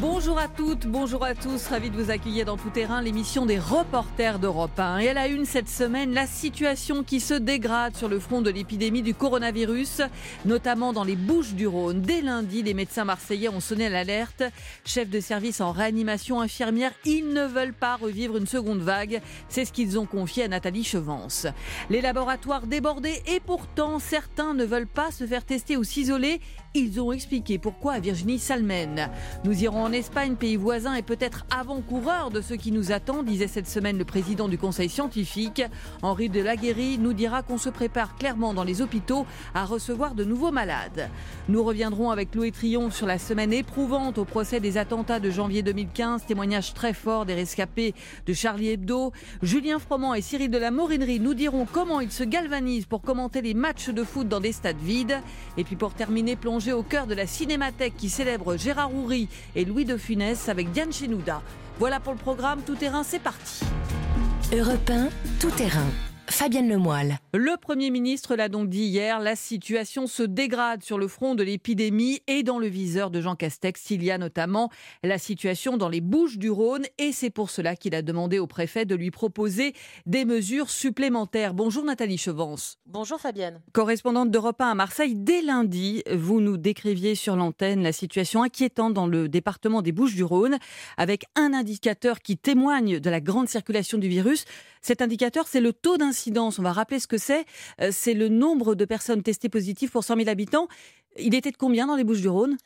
Bonjour à toutes, bonjour à tous, ravi de vous accueillir dans Tout Terrain, l'émission des reporters d'Europe 1. Et à la une cette semaine, la situation qui se dégrade sur le front de l'épidémie du coronavirus, notamment dans les Bouches du Rhône. Dès lundi, les médecins marseillais ont sonné l'alerte. Chefs de service en réanimation, infirmières, ils ne veulent pas revivre une seconde vague. C'est ce qu'ils ont confié à Nathalie Chevance. Les laboratoires débordés et pourtant certains ne veulent pas se faire tester ou s'isoler. Ils ont expliqué pourquoi Virginie Salmen. Nous irons en Espagne, pays voisin et peut-être avant-coureur de ce qui nous attend, disait cette semaine le président du conseil scientifique. Henri de Laguéry nous dira qu'on se prépare clairement dans les hôpitaux à recevoir de nouveaux malades. Nous reviendrons avec Louis Triomphe sur la semaine éprouvante au procès des attentats de janvier 2015, témoignage très fort des rescapés de Charlie Hebdo. Julien Froment et Cyril de la Morinerie nous diront comment ils se galvanisent pour commenter les matchs de foot dans des stades vides. Et puis pour terminer, au cœur de la cinémathèque qui célèbre Gérard Houry et Louis de Funès avec Diane Chenouda. Voilà pour le programme Tout Terrain, c'est parti. Europe 1, tout terrain. Fabienne Lemoyle. Le Premier ministre l'a donc dit hier, la situation se dégrade sur le front de l'épidémie et dans le viseur de Jean Castex. Il y a notamment la situation dans les Bouches du Rhône et c'est pour cela qu'il a demandé au préfet de lui proposer des mesures supplémentaires. Bonjour Nathalie Chevance. Bonjour Fabienne. Correspondante d'Europe 1 à Marseille, dès lundi, vous nous décriviez sur l'antenne la situation inquiétante dans le département des Bouches du Rhône avec un indicateur qui témoigne de la grande circulation du virus. Cet indicateur, c'est le taux d'incidence. On va rappeler ce que c'est. Euh, c'est le nombre de personnes testées positives pour 100 000 habitants. Il était de combien dans les Bouches-du-Rhône?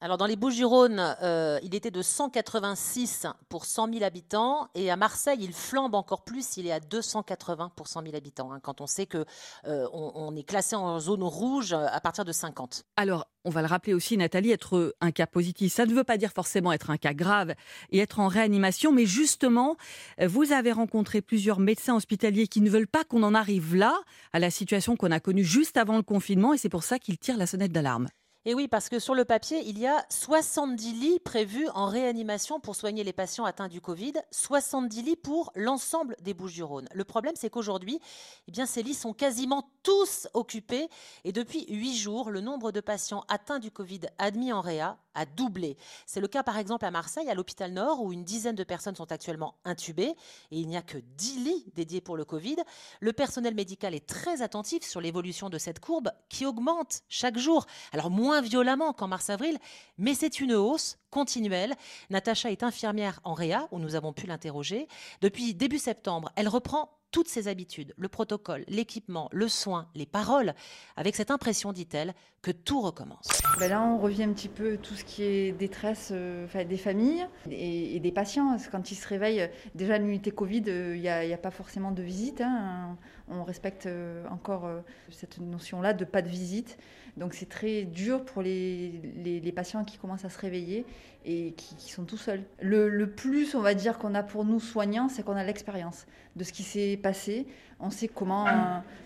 Alors dans les Bouches-du-Rhône, euh, il était de 186 pour 100 000 habitants et à Marseille, il flambe encore plus, il est à 280 pour 100 000 habitants. Hein, quand on sait que euh, on, est classé en zone rouge à partir de 50. Alors, on va le rappeler aussi, Nathalie, être un cas positif, ça ne veut pas dire forcément être un cas grave et être en réanimation, mais justement, vous avez rencontré plusieurs médecins hospitaliers qui ne veulent pas qu'on en arrive là, à la situation qu'on a connue juste avant le confinement, et c'est pour ça qu'ils tirent la sonnette d'alarme. Et oui, parce que sur le papier, il y a 70 lits prévus en réanimation pour soigner les patients atteints du Covid, 70 lits pour l'ensemble des Bouches-du-Rhône. Le problème, c'est qu'aujourd'hui, eh ces lits sont quasiment tous occupés et depuis huit jours, le nombre de patients atteints du Covid admis en réa a doublé. C'est le cas par exemple à Marseille, à l'hôpital Nord, où une dizaine de personnes sont actuellement intubées et il n'y a que 10 lits dédiés pour le Covid. Le personnel médical est très attentif sur l'évolution de cette courbe qui augmente chaque jour. Alors moins violemment qu'en mars-avril, mais c'est une hausse continuelle. Natacha est infirmière en réa, où nous avons pu l'interroger. Depuis début septembre, elle reprend toutes ses habitudes, le protocole, l'équipement, le soin, les paroles, avec cette impression, dit-elle, que tout recommence. Ben là, on revient un petit peu tout ce qui est détresse euh, des familles et, des patients. Quand ils se réveillent, déjà l'unité Covid, euh, il n'y a, pas forcément de visite. Hein. On respecte euh, encore cette notion-là de pas de visite. Donc c'est très dur pour les, les, patients qui commencent à se réveiller et qui, sont tout seuls. Le, le, plus, on va dire, qu'on a pour nous soignants, c'est qu'on a l'expérience de ce qui s'est passé. On sait comment euh,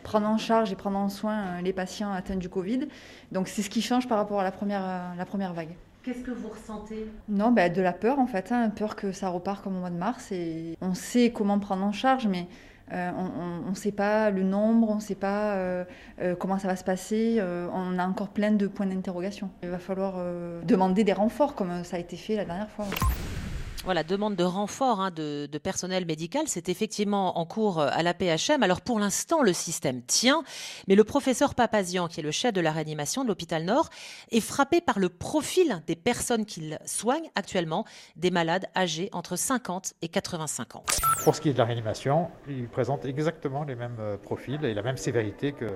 prendre en charge et prendre en soin euh, les patients atteints du Covid. Donc c'est ce qui change par rapport à la première, euh, la première vague. Qu'est-ce que vous ressentez? Non, ben, de la peur en fait, hein, peur que ça repart comme au mois de mars. Et on sait comment prendre en charge, mais euh, on ne sait pas le nombre, on ne sait pas euh, euh, comment ça va se passer. on a encore plein de points d'interrogation. Il va falloir demander des renforts comme ça a été fait la dernière fois voilà, demande de renfort hein, de, personnel médical, c'est effectivement en cours euh, à la PHM. Alors pour l'instant, le système tient, mais le professeur Papazian, qui est le chef de la réanimation de l'hôpital Nord, est frappé par le profil des personnes qu'il soigne actuellement, des malades âgés entre 50 et 85 ans. Pour ce qui est de la réanimation, il présente exactement les mêmes euh, profils et la même sévérité que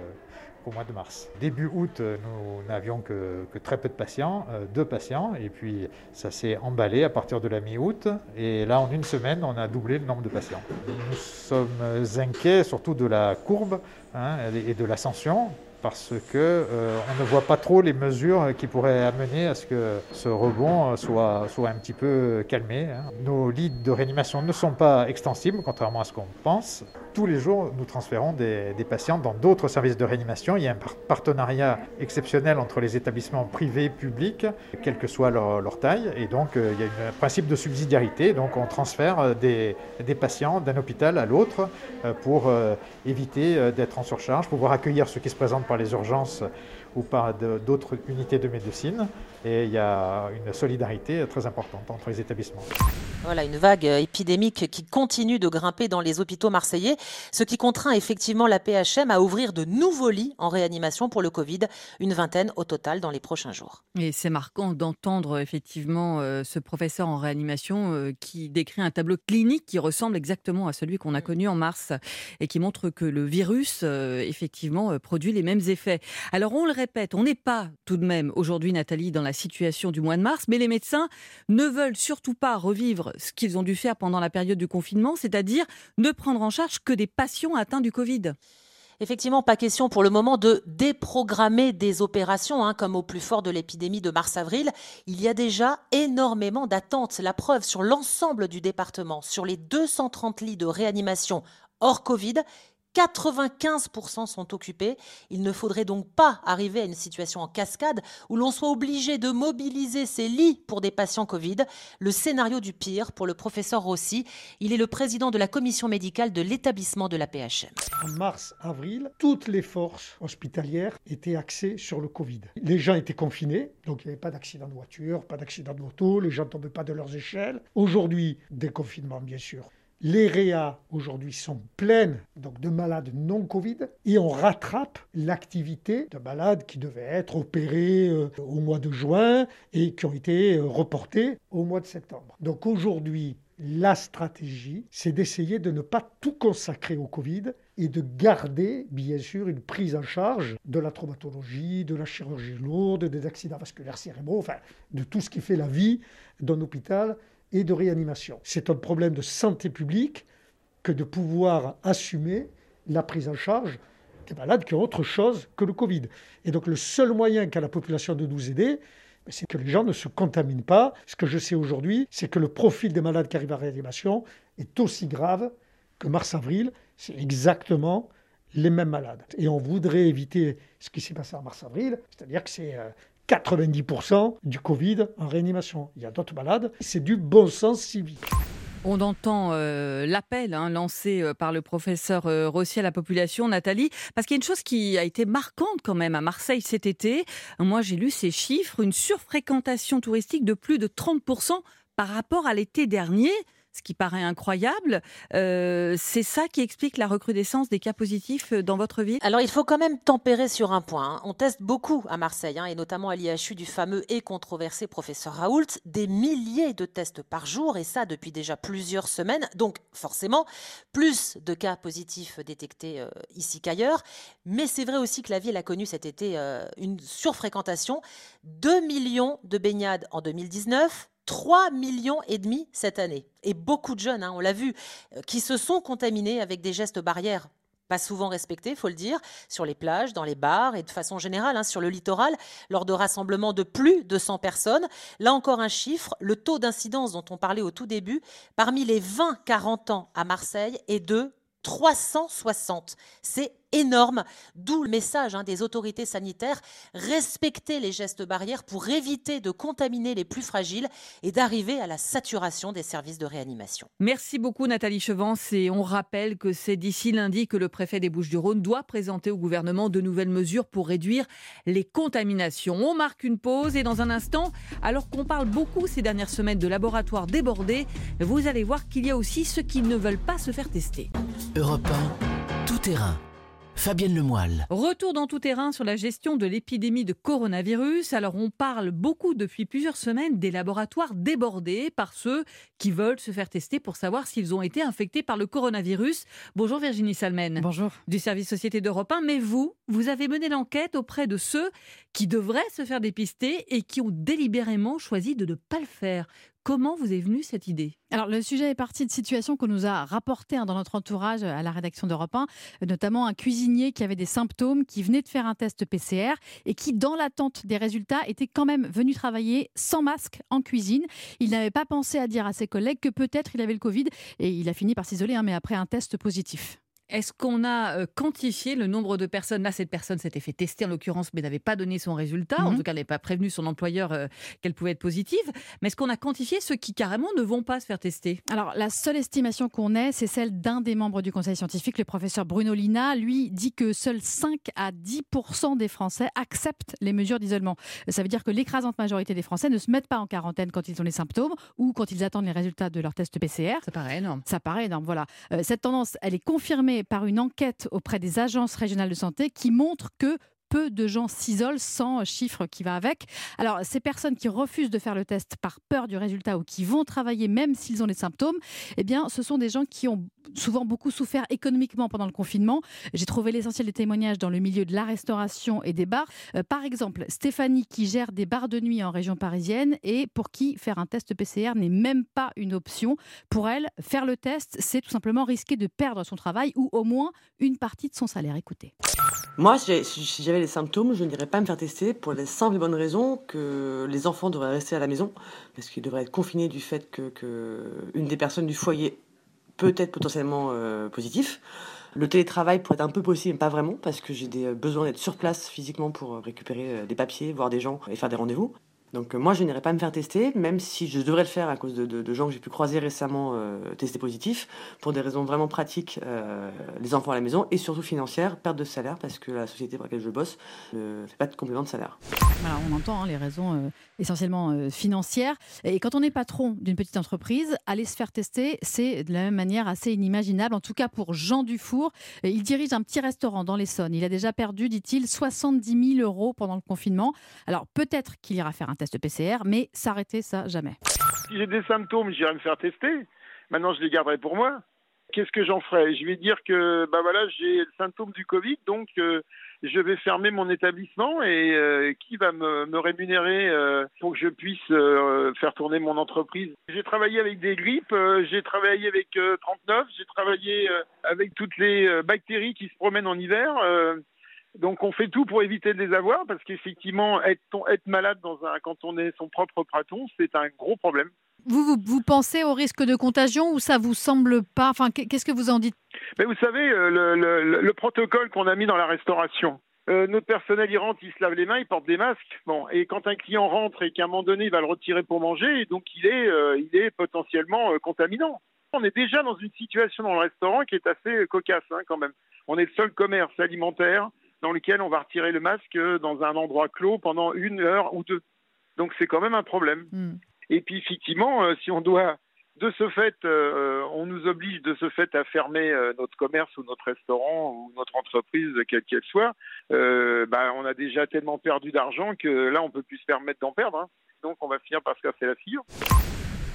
mois de mars. Début août, nous n'avions que, très peu de patients, euh, deux patients, et puis ça s'est emballé à partir de la mi-août. Et là, en une semaine, on a doublé le nombre de patients. Nous sommes inquiets surtout de la courbe hein, et de l'ascension, parce que euh, on ne voit pas trop les mesures qui pourraient amener à ce que ce rebond soit, soit un petit peu calmé. Hein. Nos lits de réanimation ne sont pas extensibles, contrairement à ce qu'on pense. Tous les jours, nous transférons des, patients dans d'autres services de réanimation. Il y a un partenariat exceptionnel entre les établissements privés et publics, quelle que soit leur, taille. Et donc, euh, il y a un principe de subsidiarité. Donc, on transfère des, patients d'un hôpital à l'autre euh, pour éviter d'être en surcharge, pouvoir accueillir ceux qui se présentent par les urgences ou par d'autres unités de médecine. Et il y a une solidarité très importante entre les établissements. Voilà, une vague épidémique qui continue de grimper dans les hôpitaux marseillais, ce qui contraint effectivement la PHM à ouvrir de nouveaux lits en réanimation pour le Covid, une vingtaine au total dans les prochains jours. Et c'est marquant d'entendre effectivement euh, ce professeur en réanimation euh, qui décrit un tableau clinique qui ressemble exactement à celui qu'on a connu en mars et qui montre que le virus euh, effectivement produit les mêmes effets. Alors on le répète, on n'est pas tout de même aujourd'hui Nathalie dans la situation du mois de mars, mais les médecins ne veulent surtout pas revivre ce qu'ils ont dû faire pendant la période du confinement, c'est-à-dire ne prendre en charge que des patients atteints du Covid. Effectivement, pas question pour le moment de déprogrammer des opérations, hein, comme au plus fort de l'épidémie de mars-avril. Il y a déjà énormément d'attentes. La preuve sur l'ensemble du département, sur les 230 lits de réanimation hors Covid, 95% sont occupés. Il ne faudrait donc pas arriver à une situation en cascade où l'on soit obligé de mobiliser ces lits pour des patients Covid. Le scénario du pire pour le professeur Rossi. Il est le président de la commission médicale de l'établissement de la PHM. En mars, avril, toutes les forces hospitalières étaient axées sur le Covid. Les gens étaient confinés, donc il n'y avait pas d'accident de voiture, pas d'accident de moto, les gens ne tombaient pas de leurs échelles. Aujourd'hui, déconfinement bien sûr. Les réas aujourd'hui sont pleines donc de malades non Covid et on rattrape l'activité de malades qui devaient être opérés euh, au mois de juin et qui ont été euh, reportés au mois de septembre. Donc aujourd'hui, la stratégie, c'est d'essayer de ne pas tout consacrer au Covid et de garder, bien sûr, une prise en charge de la traumatologie, de la chirurgie lourde, des accidents vasculaires cérébraux, enfin, de tout ce qui fait la vie d'un hôpital et de réanimation. C'est un problème de santé publique que de pouvoir assumer la prise en charge des malades qui ont autre chose que le Covid. Et donc le seul moyen qu'a la population de nous aider, ben, c'est que les gens ne se contaminent pas. Ce que je sais aujourd'hui, c'est que le profil des malades qui arrivent à réanimation est aussi grave que mars-avril. C'est exactement les mêmes malades. Et on voudrait éviter ce qui s'est passé en mars-avril, c'est-à-dire que c'est euh, 90% du Covid en réanimation. Il y a d'autres malades. C'est du bon sens civique. On entend euh, l'appel hein, lancé euh, par le professeur euh, Rossi à la population, Nathalie, parce qu'il y a une chose qui a été marquante quand même à Marseille cet été. Moi, j'ai lu ces chiffres, une surfréquentation touristique de plus de 30% par rapport à l'été dernier ce qui paraît incroyable. Euh, c'est ça qui explique la recrudescence des cas positifs euh, dans votre ville? Alors il faut quand même tempérer sur un point. Hein. On teste beaucoup à Marseille, hein, et notamment à l'IHU du fameux et controversé professeur Raoult, des milliers de tests par jour, et ça depuis déjà plusieurs semaines. Donc forcément, plus de cas positifs détectés euh, ici qu'ailleurs. Mais c'est vrai aussi que la ville a connu cet été une surfréquentation. 2 millions de baignades en 2019 3 millions et demi cette année. Et beaucoup de jeunes, hein, on l'a vu, euh, qui se sont contaminés avec des gestes barrières pas souvent respectés, faut le dire, sur les plages, dans les bars et de façon générale hein, sur le littoral, lors de rassemblements de plus de 100 personnes. Là encore un chiffre, le taux d'incidence dont on parlait au tout début, parmi les 20-40 ans à Marseille est de 360. C'est énorme, d'où le message hein, des autorités sanitaires, respecter les gestes barrières pour éviter de contaminer les plus fragiles et d'arriver à la saturation des services de réanimation. Merci beaucoup Nathalie Chevance et on rappelle que c'est d'ici lundi que le préfet des Bouches-du-Rhône doit présenter au gouvernement de nouvelles mesures pour réduire les contaminations. On marque une pause et dans un instant, alors qu'on parle beaucoup ces dernières semaines de laboratoires débordés, vous allez voir qu'il y a aussi ceux qui ne veulent pas se faire tester. Europe 1, tout terrain. Fabienne Lemoyle. Retour dans tout terrain sur la gestion de l'épidémie de coronavirus. Alors on parle beaucoup depuis plusieurs semaines des laboratoires débordés par ceux qui veulent se faire tester pour savoir s'ils ont été infectés par le coronavirus. Bonjour Virginie Salmen. Bonjour. Du service Société d'Europe 1. Mais vous, vous avez mené l'enquête auprès de ceux qui devraient se faire dépister et qui ont délibérément choisi de ne pas le faire. Comment vous est venue cette idée? Alors, le sujet est parti de situations qu'on nous a rapportées hein, dans notre entourage à la rédaction d'Europe 1, notamment un cuisinier qui avait des symptômes, qui venait de faire un test PCR et qui, dans l'attente des résultats, était quand même venu travailler sans masque en cuisine. Il n'avait pas pensé à dire à ses collègues que peut-être il avait le Covid et il a fini par s'isoler, hein, mais après un test positif. Est-ce qu'on a euh, quantifié le nombre de personnes? Là, cette personne s'était fait tester en l'occurrence, mais n'avait pas donné son résultat. En Mhm. tout cas, elle n'avait pas prévenu son employeur euh, qu'elle pouvait être positive. Mais est-ce qu'on a quantifié ceux qui carrément ne vont pas se faire tester? Alors, la seule estimation qu'on ait, c'est celle d'un des membres du conseil scientifique, le professeur Bruno Lina. Lui dit que seuls 5 à 10 des Français acceptent les mesures d'isolement. Ça veut dire que l'écrasante majorité des Français ne se mettent pas en quarantaine quand ils ont les symptômes ou quand ils attendent les résultats de leur test PCR. Ça paraît énorme. Ça paraît énorme, voilà. Euh, cette tendance, elle est confirmée par une enquête auprès des agences régionales de santé qui montre que peu de gens s'isolent sans chiffre qui va avec. Alors, ces personnes qui refusent de faire le test par peur du résultat ou qui vont travailler même s'ils ont les symptômes, eh bien, ce sont des gens qui ont souvent beaucoup souffert économiquement pendant le confinement. J'ai trouvé l'essentiel des témoignages dans le milieu de la restauration et des bars. Euh, par exemple, Stéphanie qui gère des bars de nuit en région parisienne et pour qui faire un test PCR n'est même pas une option. Pour elle, faire le test, c'est tout simplement risquer de perdre son travail ou au moins une partie de son salaire. Écoutez. Moi, si les symptômes, je n'irais pas me faire tester pour la simple et bonne raison que les enfants devraient rester à la maison parce qu'ils devraient être confinés du fait que, que une des personnes du foyer peut être potentiellement euh, positif. Le télétravail pourrait être un peu possible, mais pas vraiment, parce que j'ai des euh, besoins d'être sur place physiquement pour euh, récupérer euh, des papiers, voir des gens et faire des rendez-vous. Donc euh, moi, je n'irai pas me faire tester, même si je devrais le faire à cause de, gens que j'ai pu croiser récemment euh, testés positifs, pour des raisons vraiment pratiques, euh, les enfants à la maison, et surtout financières, perte de salaire, parce que la société pour laquelle je bosse ne fait pas de complément de salaire. Voilà, on entend hein, les raisons euh, essentiellement financières. Et quand on est patron d'une petite entreprise, aller se faire tester, c'est de la même manière assez inimaginable. En tout cas pour Jean Dufour, il dirige un petit restaurant dans l'Essonne. Il a déjà perdu, dit-il, 70 000 euros pendant le confinement. Alors peut-être qu'il ira faire un test PCR, mais s'arrêter, ça, jamais. Si j'ai des symptômes, j'irai me faire tester. Maintenant, je les garderai pour moi. Qu'est-ce que j'en ferai? Je vais dire que bah voilà, j'ai le symptôme du Covid, donc euh, je vais fermer mon établissement et euh, qui va me, rémunérer euh, pour que je puisse faire tourner mon entreprise? J'ai travaillé avec des grippes, j'ai travaillé avec euh, 39, j'ai travaillé avec toutes les bactéries qui se promènent en hiver. Donc on fait tout pour éviter de les avoir parce qu'effectivement être, être malade dans un, quand on est son propre patron, c'est un gros problème. Vous, vous, vous pensez au risque de contagion ou ça vous semble pas? Enfin, qu'est- qu'est-ce que vous en dites? Mais vous savez, euh, le, le- le- le protocole qu'on a mis dans la restauration, euh, notre personnel, il rentre, il se lave les mains, il porte des masques. Bon, et quand un client rentre et qu'à un moment donné, il va le retirer pour manger, et donc il est, euh, il est potentiellement euh, contaminant. On est déjà dans une situation dans le restaurant qui est assez cocasse hein, quand même. On est le seul commerce alimentaire dans lequel on va retirer le masque euh, dans un endroit clos pendant une heure ou deux. Donc c'est quand même un problème. Hmm. Et puis effectivement, euh, si on doit, de ce fait, euh, on nous oblige de ce fait à fermer euh, notre commerce ou notre restaurant ou notre entreprise, quelle qu'elle soit, bah, on a déjà tellement perdu d'argent que là, on peut plus se permettre d'en perdre. hein. Donc on va finir par se casser la figure.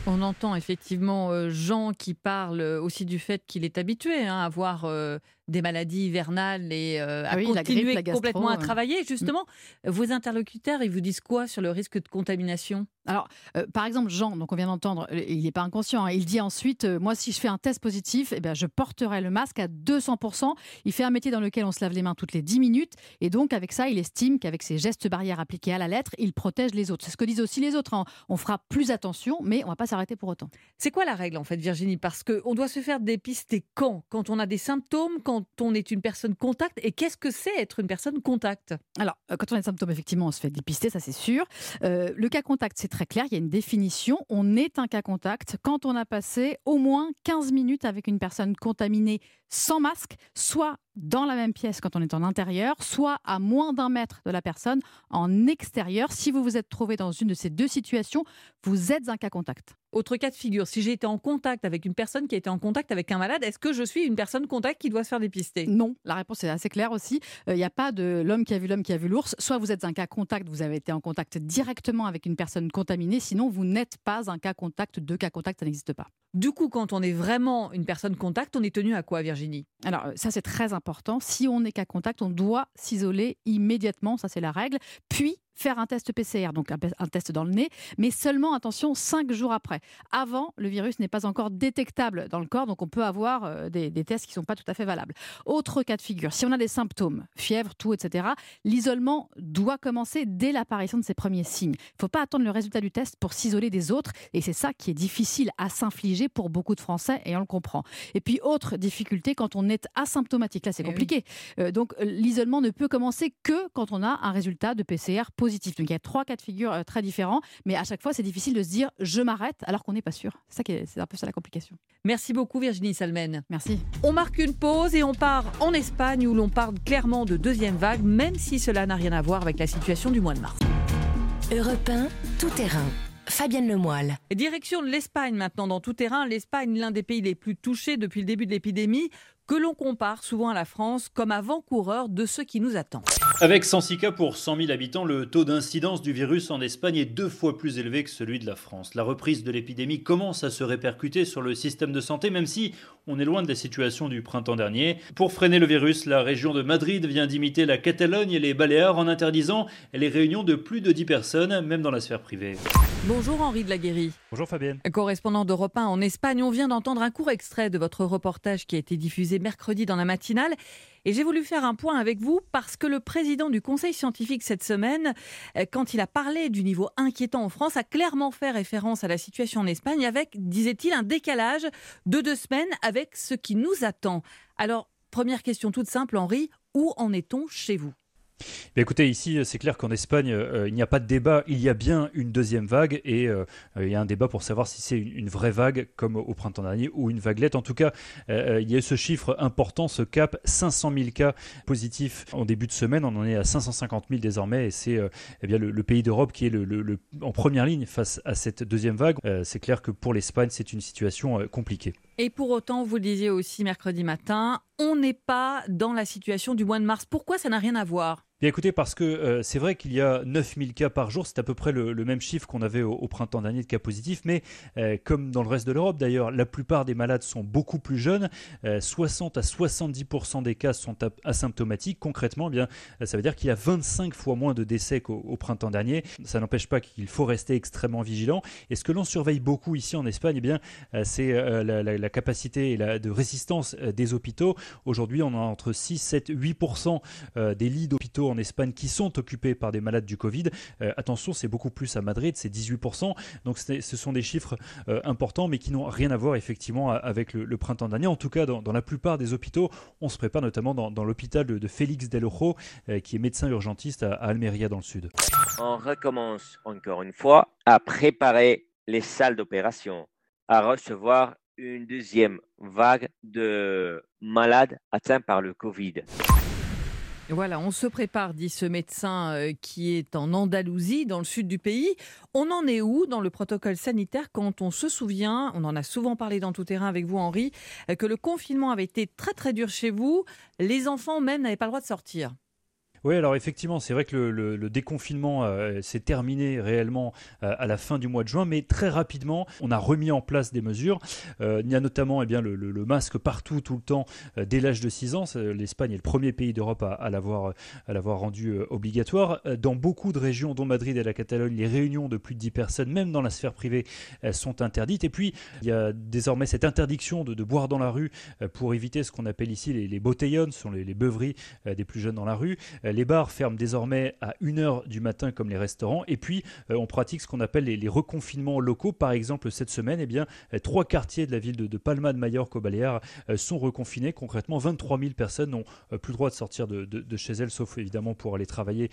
On entend effectivement Jean qui parle aussi du fait qu'il est habitué hein, à avoir euh, des maladies hivernales et euh, à oui, continuer grippe, la gastro, complètement à travailler. Justement, vos interlocuteurs, ils vous disent quoi sur le risque de contamination? Alors, euh, par exemple, Jean, donc on vient d'entendre, euh, il n'est pas inconscient. hein, il dit ensuite, euh, moi, si je fais un test positif, eh bien, je porterai le masque à 200%. Il fait un métier dans lequel on se lave les mains toutes les 10 minutes. Et donc, avec ça, il estime qu'avec ces gestes barrières appliqués à la lettre, il protège les autres. C'est ce que disent aussi les autres. hein. On fera plus attention, mais on va pas s'arrêter pour autant. C'est quoi la règle en fait, Virginie? Parce qu'on doit se faire dépister quand? Quand on a des symptômes, quand on est une personne contact. Et qu'est-ce que c'est être une personne contact? Alors, euh, quand on a des symptômes, effectivement, on se fait dépister, ça c'est sûr. Euh, le cas contact, c'est très clair, il y a une définition. On est un cas contact quand on a passé au moins 15 minutes avec une personne contaminée sans masque, soit dans la même pièce quand on est en intérieur, soit à moins d'un mètre de la personne en extérieur. Si vous vous êtes trouvé dans une de ces deux situations, vous êtes un cas contact. Autre cas de figure, si j'ai été en contact avec une personne qui a été en contact avec un malade, est-ce que je suis une personne contact qui doit se faire dépister? Non, la réponse est assez claire aussi. Euh, Il n'y a pas de l'homme qui a vu l'homme qui a vu l'ours. Soit vous êtes un cas contact, vous avez été en contact directement avec une personne contaminée, sinon vous n'êtes pas un cas contact. Deux cas contact, ça n'existe pas. Du coup, quand on est vraiment une personne contact, on est tenu à quoi, Virginie? Alors euh, ça c'est très important. Si on est cas contact, on doit s'isoler immédiatement, ça c'est la règle. Puis faire un test PCR, donc un, test dans le nez, mais seulement, attention, cinq jours après. Avant, le virus n'est pas encore détectable dans le corps, donc on peut avoir euh, des, tests qui ne sont pas tout à fait valables. Autre cas de figure, si on a des symptômes, fièvre, tout, etc., l'isolement doit commencer dès l'apparition de ces premiers signes. Il ne faut pas attendre le résultat du test pour s'isoler des autres, et c'est ça qui est difficile à s'infliger pour beaucoup de Français, et on le comprend. Et puis, autre difficulté, quand on est asymptomatique, là c'est eh compliqué. Euh, donc l'isolement ne peut commencer que quand on a un résultat de PCR positif. Donc il y a trois cas de figure euh, très différents, mais à chaque fois c'est difficile de se dire je m'arrête alors qu'on n'est pas sûr. C'est un peu ça la complication. Merci beaucoup Virginie Salmen. Merci. On marque une pause et on part en Espagne où l'on parle clairement de deuxième vague, même si cela n'a rien à voir avec la situation du mois de mars. Europe 1, tout terrain. Fabienne Lemoyle. Direction de l'Espagne maintenant dans tout terrain. L'Espagne, l'un des pays les plus touchés depuis le début de l'épidémie que l'on compare souvent à la France comme avant-coureur de ce qui nous attend. Avec 106 cas pour 100 000 habitants, le taux d'incidence du virus en Espagne est deux fois plus élevé que celui de la France. La reprise de l'épidémie commence à se répercuter sur le système de santé, même si on est loin de la situation du printemps dernier. Pour freiner le virus, la région de Madrid vient d'imiter la Catalogne et les Baléares en interdisant les réunions de plus de 10 personnes, même dans la sphère privée. Bonjour Henri de la Guéry. Bonjour Fabienne. Correspondant d'Europe 1 en Espagne, on vient d'entendre un court extrait de votre reportage qui a été diffusé mercredi dans la matinale. Et j'ai voulu faire un point avec vous parce que le président du Conseil scientifique cette semaine, euh, quand il a parlé du niveau inquiétant en France, a clairement fait référence à la situation en Espagne avec, disait-il, un décalage de deux semaines avec ce qui nous attend. Alors, première question toute simple, Henri, où en est-on chez vous? Écoutez, ici, c'est clair qu'en Espagne, euh, il n'y a pas de débat. Il y a bien une deuxième vague et euh, il y a un débat pour savoir si c'est une, vraie vague comme au printemps dernier ou une vaguelette. En tout cas, euh, il y a ce chiffre important, ce cap 500 000 cas positifs en début de semaine. On en est à 550 000 désormais et c'est eh le, pays d'Europe qui est en première ligne face à cette deuxième vague. c'est clair que pour l'Espagne, c'est une situation compliquée. Et pour autant, vous le disiez aussi mercredi matin, on n'est pas dans la situation du mois de mars. Pourquoi ça n'a rien à voir? Écoutez, parce que euh, c'est vrai qu'il y a 9000 cas par jour, c'est à peu près le, même chiffre qu'on avait au, printemps dernier de cas positifs, mais euh, comme dans le reste de l'Europe d'ailleurs, la plupart des malades sont beaucoup plus jeunes, 60 euh, à 70% des cas sont asymptomatiques. Concrètement, eh bien, ça veut dire qu'il y a 25 fois moins de décès qu'au printemps dernier. Ça n'empêche pas qu'il faut rester extrêmement vigilant. Et ce que l'on surveille beaucoup ici en Espagne, eh bien, c'est la, capacité et la, de résistance des hôpitaux. Aujourd'hui, on a entre 6, 7, 8% des lits d'hôpitaux en Espagne qui sont occupés par des malades du Covid. Euh, attention, c'est beaucoup plus à Madrid, c'est 18%. Donc ce sont des chiffres euh, importants, mais qui n'ont rien à voir effectivement avec le, printemps dernier. En tout cas, dans, la plupart des hôpitaux, on se prépare notamment dans, l'hôpital de, Félix Del Ojo, euh, qui est médecin urgentiste à, à Almeria dans le sud. On recommence encore une fois à préparer les salles d'opération, à recevoir une deuxième vague de malades atteints par le Covid. Voilà, on se prépare, dit ce médecin euh, qui est en Andalousie, dans le sud du pays. On en est où dans le protocole sanitaire quand on se souvient, on en a souvent parlé dans tout terrain avec vous Henri, euh, que le confinement avait été très très dur chez vous, les enfants même n'avaient pas le droit de sortir? Oui, alors effectivement, c'est vrai que le, déconfinement euh, s'est terminé réellement euh, à la fin du mois de juin, mais très rapidement, on a remis en place des mesures. Euh, il y a notamment eh bien, le, masque partout, tout le temps, dès l'âge de 6 ans. L'Espagne est le premier pays d'Europe à, à l'avoir rendu obligatoire. Dans beaucoup de régions, dont Madrid et la Catalogne, les réunions de plus de 10 personnes, même dans la sphère privée, sont interdites. Et puis, il y a désormais cette interdiction de, boire dans la rue pour éviter ce qu'on appelle ici les, les botellons, ce sont les, les beuveries des plus jeunes dans la rue. Les bars ferment désormais à 1h du matin comme les restaurants. Et puis, euh, on pratique ce qu'on appelle les, reconfinements locaux. Par exemple, cette semaine, eh bien, euh, trois quartiers de la ville de, Palma de Mallorca au Baleares euh, sont reconfinés. Concrètement, 23 000 personnes n'ont plus le droit de sortir de, chez elles, sauf évidemment pour aller travailler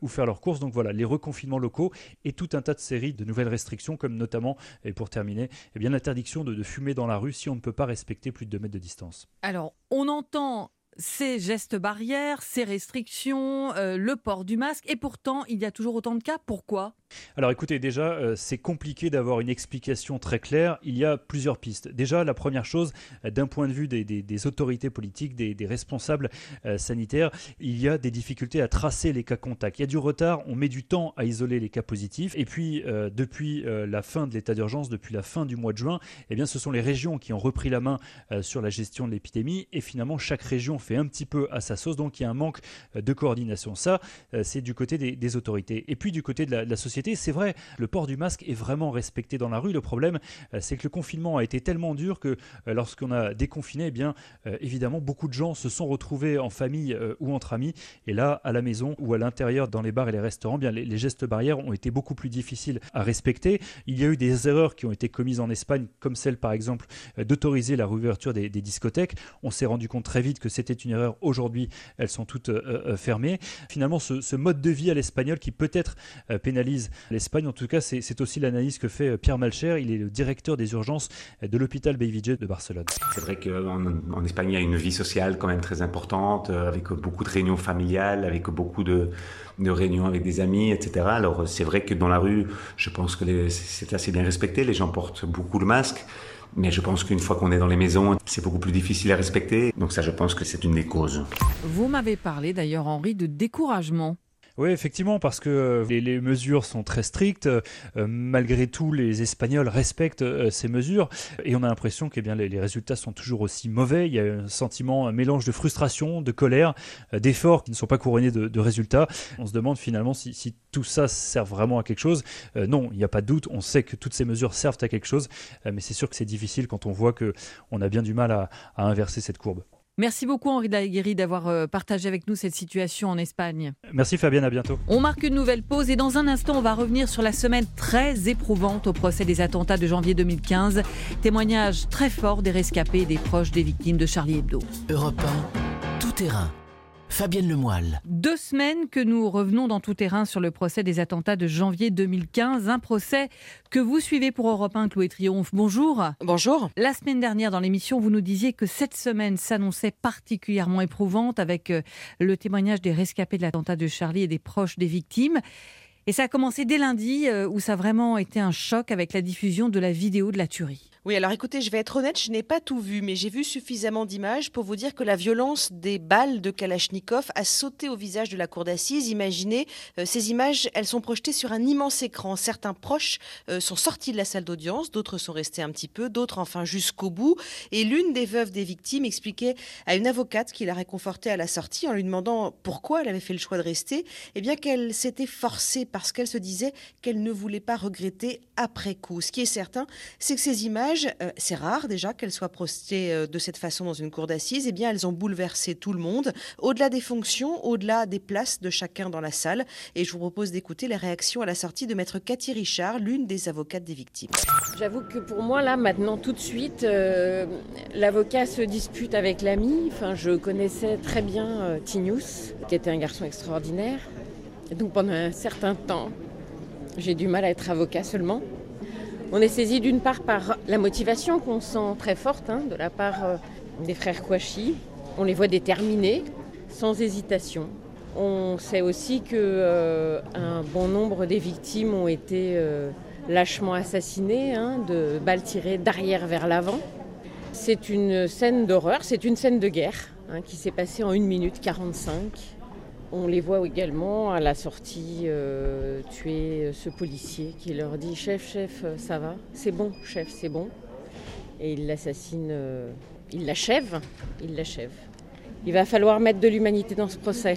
ou faire leurs courses. Donc voilà, les reconfinements locaux et tout un tas de séries de nouvelles restrictions, comme notamment, et pour terminer, eh l'interdiction de, de fumer dans la rue si on ne peut pas respecter plus de 2 mètres de distance. Alors, on entend ces gestes barrières, ces restrictions, euh, le port du masque, et pourtant il y a toujours autant de cas. Pourquoi? Alors écoutez, déjà, euh, c'est compliqué d'avoir une explication très claire. Il y a plusieurs pistes. Déjà, la première chose, euh, d'un point de vue des, autorités politiques, des, responsables euh, sanitaires, il y a des difficultés à tracer les cas contacts. Il y a du retard, on met du temps à isoler les cas positifs. Et puis, depuis la fin de l'état d'urgence, depuis la fin du mois de juin, eh bien, ce sont les régions qui ont repris la main sur la gestion de l'épidémie. Et finalement, chaque région fait un petit peu à sa sauce. Donc, il y a un manque de coordination. Ça, c'est du côté des, autorités. Et puis, du côté de la société, c'est vrai, le port du masque est vraiment respecté dans la rue. Le problème, euh, c'est que le confinement a été tellement dur que euh, lorsqu'on a déconfiné, eh bien, euh, évidemment, beaucoup de gens se sont retrouvés en famille ou entre amis. Et là, à la maison ou à l'intérieur, dans les bars et les restaurants, eh bien, les, gestes barrières ont été beaucoup plus difficiles à respecter. Il y a eu des erreurs qui ont été commises en Espagne, comme celle, par exemple, d'autoriser la réouverture des, discothèques. On s'est rendu compte très vite que c'était une erreur. Aujourd'hui, elles sont toutes fermées. Finalement, ce, ce, mode de vie à l'espagnol qui peut-être pénalise l'Espagne. En tout cas, c'est aussi l'analyse que fait euh, Pierre Malcher. Il est le directeur des urgences de l'hôpital Belleville de Barcelone. C'est vrai qu'en en Espagne, il y a une vie sociale quand même très importante, euh, avec beaucoup de réunions familiales, avec beaucoup de, réunions avec des amis, etc. Alors c'est vrai que dans la rue, je pense que c'est assez bien respecté. Les gens portent beaucoup le masque. Mais je pense qu'une fois qu'on est dans les maisons, c'est beaucoup plus difficile à respecter. Donc ça, je pense que c'est une des causes. Vous m'avez parlé d'ailleurs, Henri, de découragement. Oui, effectivement, parce que euh, les, mesures sont très strictes. Euh, malgré tout, les Espagnols respectent euh, ces mesures et on a l'impression que eh bien, les, résultats sont toujours aussi mauvais. Il y a un sentiment, un mélange de frustration, de colère, d'efforts qui ne sont pas couronnés de, résultats. On se demande finalement si, tout ça sert vraiment à quelque chose. non, il n'y a pas de doute. On sait que toutes ces mesures servent à quelque chose, mais c'est sûr que c'est difficile quand on voit que on a bien du mal à inverser cette courbe. Merci beaucoup Henri Daguerri d'avoir euh, partagé avec nous cette situation en Espagne. Merci Fabienne, à bientôt. On marque une nouvelle pause et dans un instant on va revenir sur la semaine très éprouvante au procès des attentats de janvier 2015. Témoignage très fort des rescapés et des proches des victimes de Charlie Hebdo. Europe 1, tout terrain. Fabienne Lemoyle. Deux semaines que nous revenons dans tout terrain sur le procès des attentats de janvier 2015. Un procès que vous suivez pour Europe 1, Chloé Triomphe. Bonjour. Bonjour. La semaine dernière, dans l'émission, vous nous disiez que cette semaine s'annonçait particulièrement éprouvante avec euh, le témoignage des rescapés de l'attentat de Charlie et des proches des victimes. Et ça a commencé dès lundi, euh, où ça a vraiment été un choc avec la diffusion de la vidéo de la tuerie. Oui, alors écoutez, je vais être honnête, je n'ai pas tout vu, mais j'ai vu suffisamment d'images pour vous dire que la violence des balles de Kalachnikov a sauté au visage de la cour d'assises. Imaginez, euh, ces images, elles sont projetées sur un immense écran. Certains proches euh, sont sortis de la salle d'audience, d'autres sont restés un petit peu, d'autres enfin jusqu'au bout. Et l'une des veuves des victimes expliquait à une avocate qui l'a réconfortée à la sortie en lui demandant pourquoi elle avait fait le choix de rester, eh bien qu'elle s'était forcée parce qu'elle se disait qu'elle ne voulait pas regretter après coup. Ce qui est certain, c'est que ces images euh, c'est rare déjà qu'elles soient prostées euh, de cette façon dans une cour d'assises, eh bien elles ont bouleversé tout le monde, au-delà des fonctions, au-delà des places de chacun dans la salle. Et je vous propose d'écouter les réactions à la sortie de maître Cathy Richard, l'une des avocates des victimes. J'avoue que pour moi, là, maintenant, tout de suite, euh, l'avocat se dispute avec l'ami. Enfin, je connaissais très bien Tinius, qui était un garçon extraordinaire. Et donc pendant un certain temps, j'ai du mal à être avocat seulement. On est saisi d'une part par la motivation qu'on sent très forte hein, de la part euh, des frères Kouachi. On les voit déterminés, sans hésitation. On sait aussi que euh, bon nombre des victimes ont été euh, lâchement assassinées, hein, de balles tirées d'arrière vers l'avant. C'est une scène d'horreur, c'est une scène de guerre hein, qui s'est passée en 1 minute 45. On les voit également à la sortie euh, tuer ce policier qui leur dit Chef, chef, ça va? C'est bon, chef, c'est bon. Et il l'assassine, euh, il l'achève, il l'achève. Il va falloir mettre de l'humanité dans ce procès.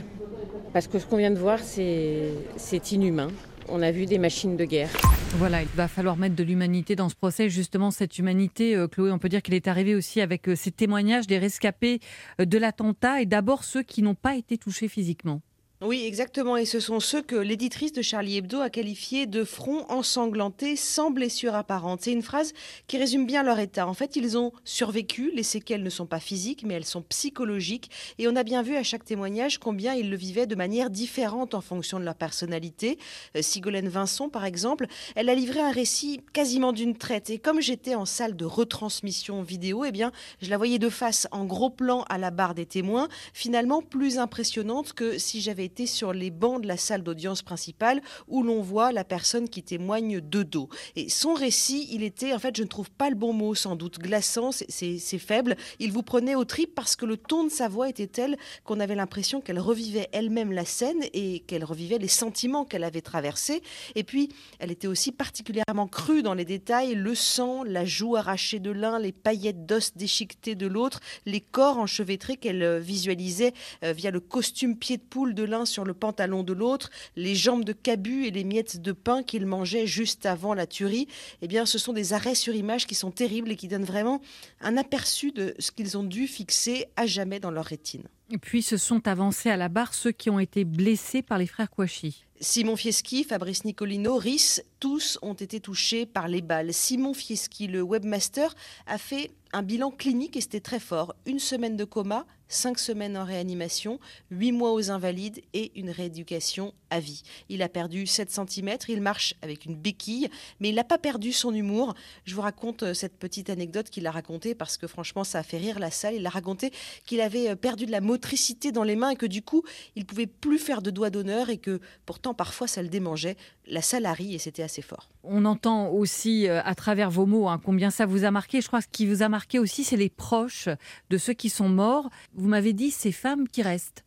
Parce que ce qu'on vient de voir, c'est inhumain. On a vu des machines de guerre. Voilà, il va falloir mettre de l'humanité dans ce procès. Justement, cette humanité, euh, Chloé, on peut dire qu'elle est arrivée aussi avec ces témoignages des rescapés de l'attentat et d'abord ceux qui n'ont pas été touchés physiquement. Oui, exactement. Et ce sont ceux que l'éditrice de Charlie Hebdo a qualifiés de front ensanglanté sans blessure apparente. C'est une phrase qui résume bien leur état. En fait, ils ont survécu. Les séquelles ne sont pas physiques, mais elles sont psychologiques. Et on a bien vu à chaque témoignage combien ils le vivaient de manière différente en fonction de leur personnalité. Euh, Sigolène Vincent, par exemple, elle a livré un récit quasiment d'une traite. Et comme j'étais en salle de retransmission vidéo, eh bien, je la voyais de face en gros plan à la barre des témoins, finalement plus impressionnante que si j'avais été sur les bancs de la salle d'audience principale où l'on voit la personne qui témoigne de dos. Et son récit, il était, en fait, je ne trouve pas le bon mot, sans doute glaçant, c'est faible. Il vous prenait au trip parce que le ton de sa voix était tel qu'on avait l'impression qu'elle revivait elle-même la scène et qu'elle revivait les sentiments qu'elle avait traversés. Et puis, elle était aussi particulièrement crue dans les détails, le sang, la joue arrachée de l'un, les paillettes d'os déchiquetées de l'autre, les corps enchevêtrés qu'elle visualisait euh, via le costume pied de poule de l'un sur le pantalon de l'autre, les jambes de cabu et les miettes de pain qu'il mangeait juste avant la tuerie. Eh bien, ce sont des arrêts sur image qui sont terribles et qui donnent vraiment un aperçu de ce qu'ils ont dû fixer à jamais dans leur rétine. Et puis se sont avancés à la barre ceux qui ont été blessés par les frères Kouachi. Simon Fieschi, Fabrice Nicolino, Rhys, tous ont été touchés par les balles. Simon Fieschi, le webmaster, a fait un bilan clinique et c'était très fort. Une semaine de coma, cinq semaines en réanimation, huit mois aux invalides et une rééducation à vie. Il a perdu 7 cm, il marche avec une béquille, mais il n'a pas perdu son humour. Je vous raconte euh, cette petite anecdote qu'il a racontée parce que franchement ça a fait rire la salle. Il a raconté qu'il avait euh, perdu de la motricité dans les mains et que du coup il pouvait plus faire de doigts d'honneur et que pourtant parfois ça le démangeait. La salle a ri et c'était assez fort. On entend aussi euh, à travers vos mots hein, combien ça vous a marqué. Je crois que ce qui vous a marqué aussi c'est les proches de ceux qui sont morts. Vous m'avez dit ces femmes qui restent.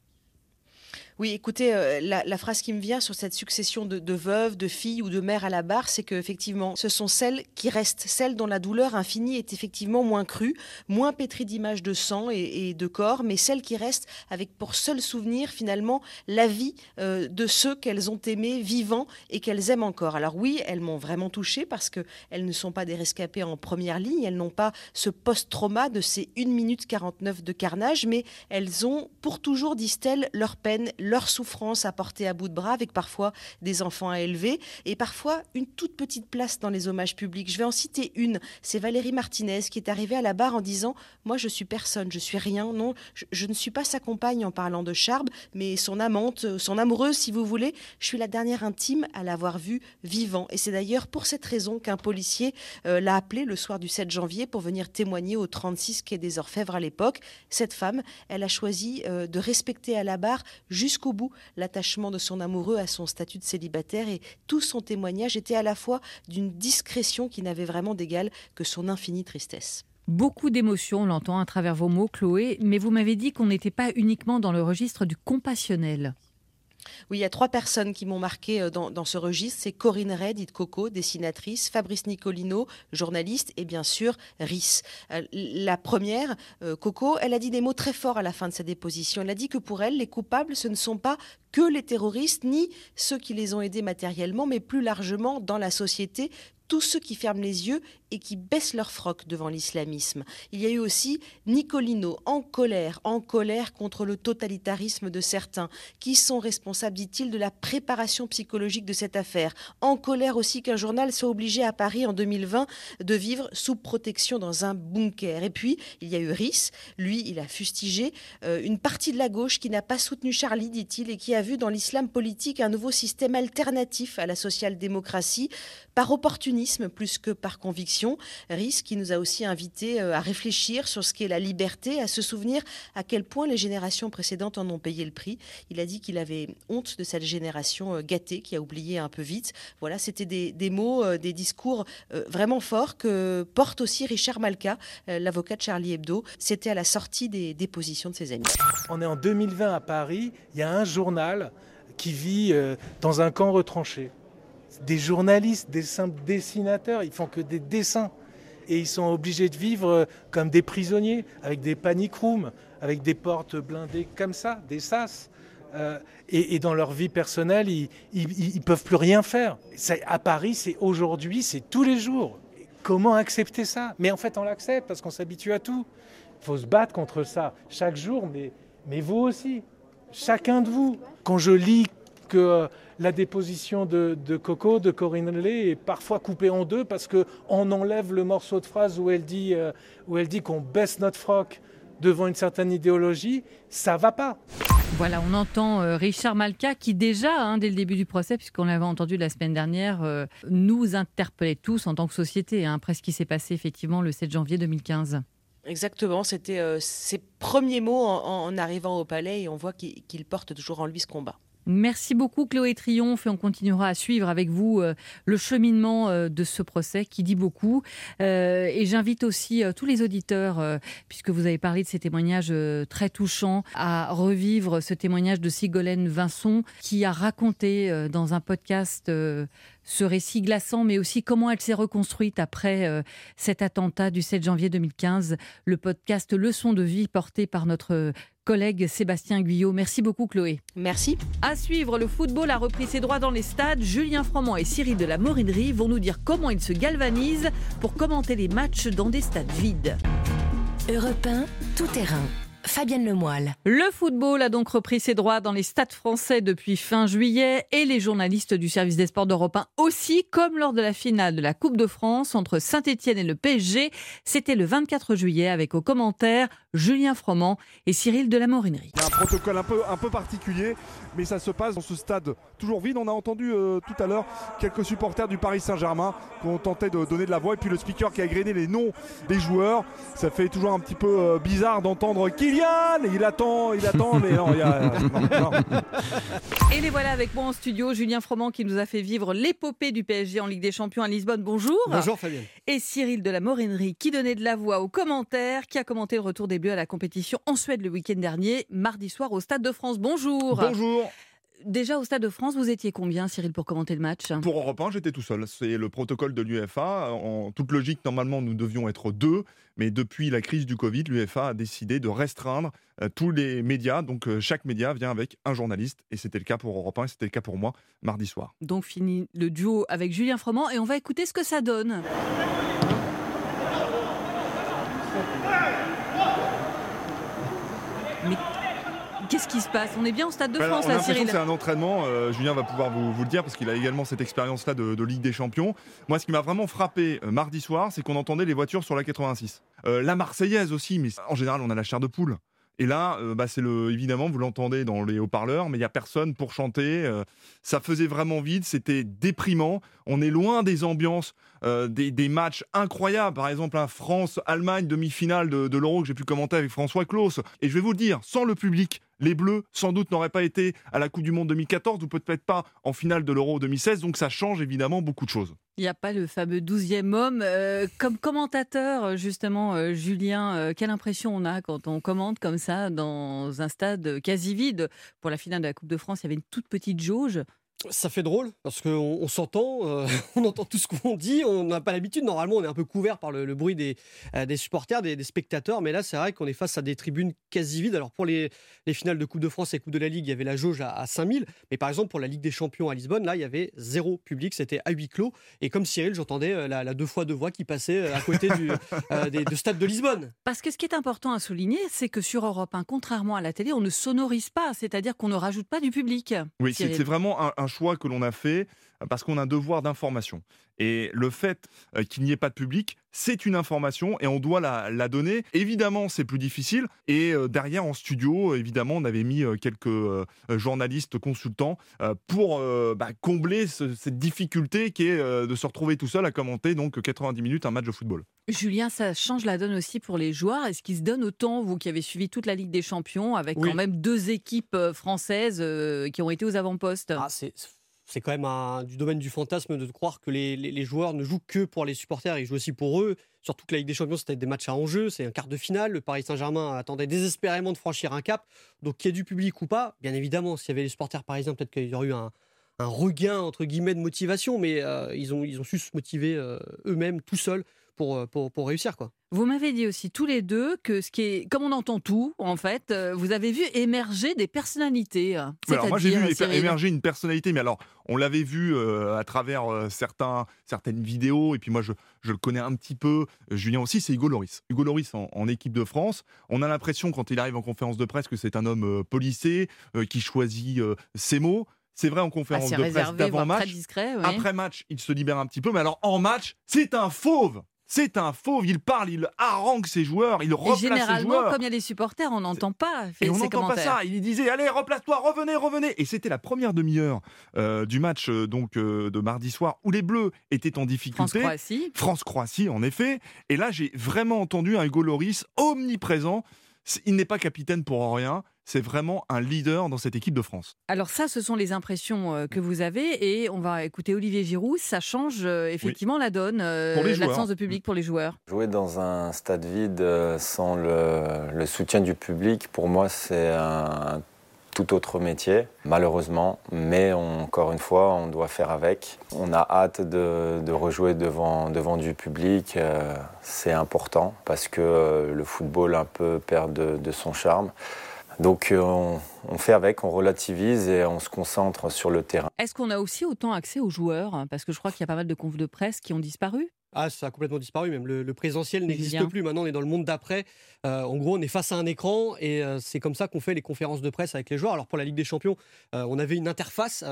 Oui, écoutez, euh, la, phrase qui me vient sur cette succession de, veuves, de filles ou de mères à la barre, c'est qu'effectivement, ce sont celles qui restent, celles dont la douleur infinie est effectivement moins crue, moins pétrie d'images de sang et, de corps, mais celles qui restent avec pour seul souvenir finalement la vie euh, de ceux qu'elles ont aimés vivants et qu'elles aiment encore. Alors oui, elles m'ont vraiment touchée parce qu'elles ne sont pas des rescapés en première ligne, elles n'ont pas ce post-trauma de ces 1 minute 49 de carnage, mais elles ont pour toujours, disent-elles, leur peine, souffrance à porter à bout de bras, avec parfois des enfants à élever, et parfois une toute petite place dans les hommages publics. Je vais en citer une, c'est Valérie Martinez qui est arrivée à la barre en disant Moi je suis personne, je suis rien, non, je, ne suis pas sa compagne en parlant de Charbe, mais son amante, son amoureuse si vous voulez, je suis la dernière intime à l'avoir vu vivant. Et c'est d'ailleurs pour cette raison qu'un policier euh, l'a appelé le soir du 7 janvier pour venir témoigner au 36 quai des Orfèvres à l'époque. Cette femme, elle a choisi euh, de respecter à la barre jusqu'au jusqu'au bout l'attachement de son amoureux à son statut de célibataire et tout son témoignage était à la fois d'une discrétion qui n'avait vraiment d'égal que son infinie tristesse. Beaucoup d'émotions, on l'entend à travers vos mots, Chloé, mais vous m'avez dit qu'on n'était pas uniquement dans le registre du compassionnel. Oui, il y a trois personnes qui m'ont marqué euh, dans, ce registre. C'est Corinne Ray, dite Coco, dessinatrice, Fabrice Nicolino, journaliste, et bien sûr Rhys. Euh, la première, euh, Coco, elle a dit des mots très forts à la fin de sa déposition. Elle a dit que pour elle, les coupables, ce ne sont pas que les terroristes, ni ceux qui les ont aidés matériellement, mais plus largement dans la société, tous ceux qui ferment les yeux et qui baissent leur froc devant l'islamisme. Il y a eu aussi Nicolino en colère, en colère contre le totalitarisme de certains, qui sont responsables, dit-il, de la préparation psychologique de cette affaire. En colère aussi qu'un journal soit obligé à Paris en 2020 de vivre sous protection dans un bunker. Et puis, il y a eu Rhys, lui, il a fustigé euh, une partie de la gauche qui n'a pas soutenu Charlie, dit-il, et qui a vu dans l'islam politique un nouveau système alternatif à la social-démocratie, par opportunisme plus que par conviction RIS qui nous a aussi invités euh, à réfléchir sur ce qu'est la liberté, à se souvenir à quel point les générations précédentes en ont payé le prix. Il a dit qu'il avait honte de cette génération euh, gâtée qui a oublié un peu vite. Voilà, c'était des, mots, euh, des discours vraiment forts que porte aussi Richard Malka, l'avocat de Charlie Hebdo. C'était à la sortie des dépositions de ses amis. On est en 2020 à Paris, il y a un journal qui vit dans un camp retranché des journalistes, des simples dessinateurs, ils font que des dessins. Et ils sont obligés de vivre comme des prisonniers, avec des panic rooms, avec des portes blindées comme ça, des sas. Euh, et, dans leur vie personnelle, ils ne peuvent plus rien faire. à Paris, c'est aujourd'hui, c'est tous les jours. Comment accepter ça? Mais en fait, on l'accepte parce qu'on s'habitue à tout. Il faut se battre contre ça chaque jour, mais, mais vous aussi, chacun de vous. Quand je lis que euh, la déposition de, Coco, de Corinne Lay, est parfois coupée en deux parce qu'on enlève le morceau de phrase où elle dit, euh, où elle dit qu'on baisse notre froc devant une certaine idéologie, ça va pas. Voilà, on entend euh, Richard Malka qui déjà, hein, dès le début du procès, puisqu'on l'avait entendu la semaine dernière, nous interpellait tous en tant que société, hein, après ce qui s'est passé effectivement le 7 janvier 2015. Exactement, c'était ses premiers mots en, arrivant au palais et on voit qu'il porte toujours en lui ce combat. Merci beaucoup Chloé Triomphe et on continuera à suivre avec vous euh, le cheminement euh, de ce procès qui dit beaucoup. Euh, et j'invite aussi tous les auditeurs, puisque vous avez parlé de ces témoignages très touchants, à revivre ce témoignage de Sigolène Vincent qui a raconté dans un podcast ce récit glaçant, mais aussi comment elle s'est reconstruite après cet attentat du 7 janvier 2015. Le podcast Leçon de vie porté par notre collègue Sébastien Guyot. Merci beaucoup Chloé. Merci. À suivre, le football a repris ses droits dans les stades. Julien Froment et Cyril de la Morinerie vont nous dire comment ils se galvanisent pour commenter les matchs dans des stades vides. Europe 1, tout terrain. Fabienne Lemoyle. Le football a donc repris ses droits dans les stades français depuis fin juillet et les journalistes du service des sports d'Europe 1 aussi, comme lors de la finale de la Coupe de France entre Saint-Etienne et le PSG. C'était le 24 juillet avec aux commentaires Julien Froment et Cyril de la Morinerie. Il y a un protocole un peu, un peu particulier, mais ça se passe dans ce stade toujours vide. On a entendu euh, tout à l'heure quelques supporters du Paris Saint-Germain qui ont tenté de donner de la voix et puis le speaker qui a grainé les noms des joueurs. Ça fait toujours un petit peu euh, bizarre d'entendre Kylian il attend, il attend, mais non, il y a. Et les voilà avec moi en studio, Julien Froment qui nous a fait vivre l'épopée du PSG en Ligue des Champions à Lisbonne. Bonjour. Bonjour Fabienne. Et Cyril de la Morinerie qui donnait de la voix aux commentaires, qui a commenté le retour des Bleus à la compétition en Suède le week-end dernier, mardi soir au Stade de France. Bonjour. Bonjour. Déjà au Stade de France, vous étiez combien, Cyril, pour commenter le match? Pour Europe 1, j'étais tout seul. C'est le protocole de l'UEFA. En toute logique, normalement, nous devions être deux. Mais depuis la crise du Covid, l'UEFA a décidé de restreindre euh, tous les médias. Donc euh, chaque média vient avec un journaliste. Et c'était le cas pour Europe 1 et c'était le cas pour moi mardi soir. Donc fini le duo avec Julien Froment. Et on va écouter ce que ça donne. Mais Qu'est-ce qui se passe? On est bien au Stade de France, là, Cyril C'est un entraînement, euh, Julien va pouvoir vous, le dire, parce qu'il a également cette expérience-là de, Ligue des Champions. Moi, ce qui m'a vraiment frappé euh, mardi soir, c'est qu'on entendait les voitures sur la 86. Euh, la Marseillaise aussi, mais en général, on a la chair de poule. Et là, bah, c'est le, évidemment, vous l'entendez dans les haut-parleurs, mais il n'y a personne pour chanter. ça faisait vraiment vide, c'était déprimant. On est loin des ambiances, des, des, matchs incroyables. Par exemple, un France-Allemagne demi-finale de, de l'Euro que j'ai pu commenter avec François Claus. Et je vais vous le dire, sans le public, les Bleus, sans doute, n'auraient pas été à la Coupe du Monde 2014 ou peut-être pas en finale de l'Euro 2016. Donc ça change évidemment beaucoup de choses. Il n'y a pas le fameux 12e homme. Euh, comme commentateur, justement, euh, Julien, euh, quelle impression on a quand on commente comme ça dans un stade quasi vide? Pour la finale de la Coupe de France, il y avait une toute petite jauge. Ça fait drôle parce qu'on on, s'entend, euh, on entend tout ce qu'on dit, on n'a pas l'habitude. Normalement, on est un peu couvert par le, bruit des, euh, des supporters, des, spectateurs, mais là, c'est vrai qu'on est face à des tribunes quasi vides. Alors, pour les, les, finales de Coupe de France et Coupe de la Ligue, il y avait la jauge à, 5000, mais par exemple, pour la Ligue des Champions à Lisbonne, là, il y avait zéro public, c'était à huis clos. Et comme Cyril, j'entendais euh, la, deux fois deux voix qui passaient à côté du des, stade de Lisbonne. Parce que ce qui est important à souligner, c'est que sur Europe 1, contrairement à la télé, on ne sonorise pas, c'est-à-dire qu'on ne rajoute pas du public. Oui, c'est vraiment un, un choix que l'on a fait parce qu'on a un devoir d'information. Et le fait euh, qu'il n'y ait pas de public, c'est une information et on doit la, donner. Évidemment, c'est plus difficile. Et euh, derrière, en studio, évidemment, on avait mis quelques journalistes consultants pour bah, combler cette difficulté qui est de se retrouver tout seul à commenter donc 90 minutes un match de football. Julien, ça change la donne aussi pour les joueurs. Est-ce qu'ils se donnent autant, vous qui avez suivi toute la Ligue des Champions, avec quand même deux équipes françaises qui ont été aux avant-postes? Ah, c'est quand même du domaine du fantasme de croire que les, joueurs ne jouent que pour les supporters, ils jouent aussi pour eux. Surtout que la Ligue des Champions, c'était des matchs à enjeu, c'est un quart de finale. Le Paris Saint-Germain attendait désespérément de franchir un cap. Donc qu'il y ait du public ou pas, bien évidemment, s'il y avait les supporters parisiens, peut-être qu'il y aurait eu un, regain entre guillemets de motivation, mais euh, ils, ont, su se motiver euh, eux-mêmes tout seuls pour, pour, pour réussir. quoi. Vous m'avez dit aussi tous les deux que ce qui est, comme on entend tout, en fait, euh, vous avez vu émerger des personnalités. alors moi j'ai vu émerger une personnalité, mais alors on l'avait vu euh, à travers euh, certains, certaines vidéos, et puis moi je, je, le connais un petit peu. Julien aussi, c'est Hugo Loris. Hugo Loris en, équipe de France. On a l'impression quand il arrive en conférence de presse que c'est un homme policé qui choisit ses mots. C'est vrai en conférence de presse d'avant-match. Après match, il se libère un petit peu, mais alors en match, c'est un fauve. C'est un fauve, il parle, il harangue ses joueurs, il replace ses joueurs. Généralement, comme il y a des supporters, on n'entend pas. Et on n'entend pas ça. Il disait allez, replace-toi, revenez, revenez. Et c'était la première demi-heure euh, du match euh, donc euh, de mardi soir où les Bleus étaient en difficulté. France-Croatie. France-Croatie, en effet. Et là, j'ai vraiment entendu un Hugo Loris omniprésent. Il n'est pas capitaine pour rien c'est vraiment un leader dans cette équipe de France. Alors ça, ce sont les impressions euh, que vous avez et on va écouter Olivier Giroud. Ça change euh, effectivement la donne, euh, l'absence de public pour les joueurs. Jouer dans un stade vide sans le, le soutien du public, pour moi, c'est un tout autre métier, malheureusement. Mais encore une fois, on doit faire avec. On a hâte de, de rejouer devant, devant du public. Euh, c'est important parce que euh, le football un peu perd de, de son charme. Donc euh, on, on, fait avec, on relativise et on se concentre sur le terrain. Est-ce qu'on a aussi autant accès aux joueurs? Parce que je crois qu'il y a pas mal de confs de presse qui ont disparu. Ah, ça a complètement disparu, même le, le présentiel n'existe plus. Maintenant, on est dans le monde d'après. Euh, en gros, on est face à un écran et euh, c'est comme ça qu'on fait les conférences de presse avec les joueurs. Alors, pour la Ligue des Champions, euh, on avait une interface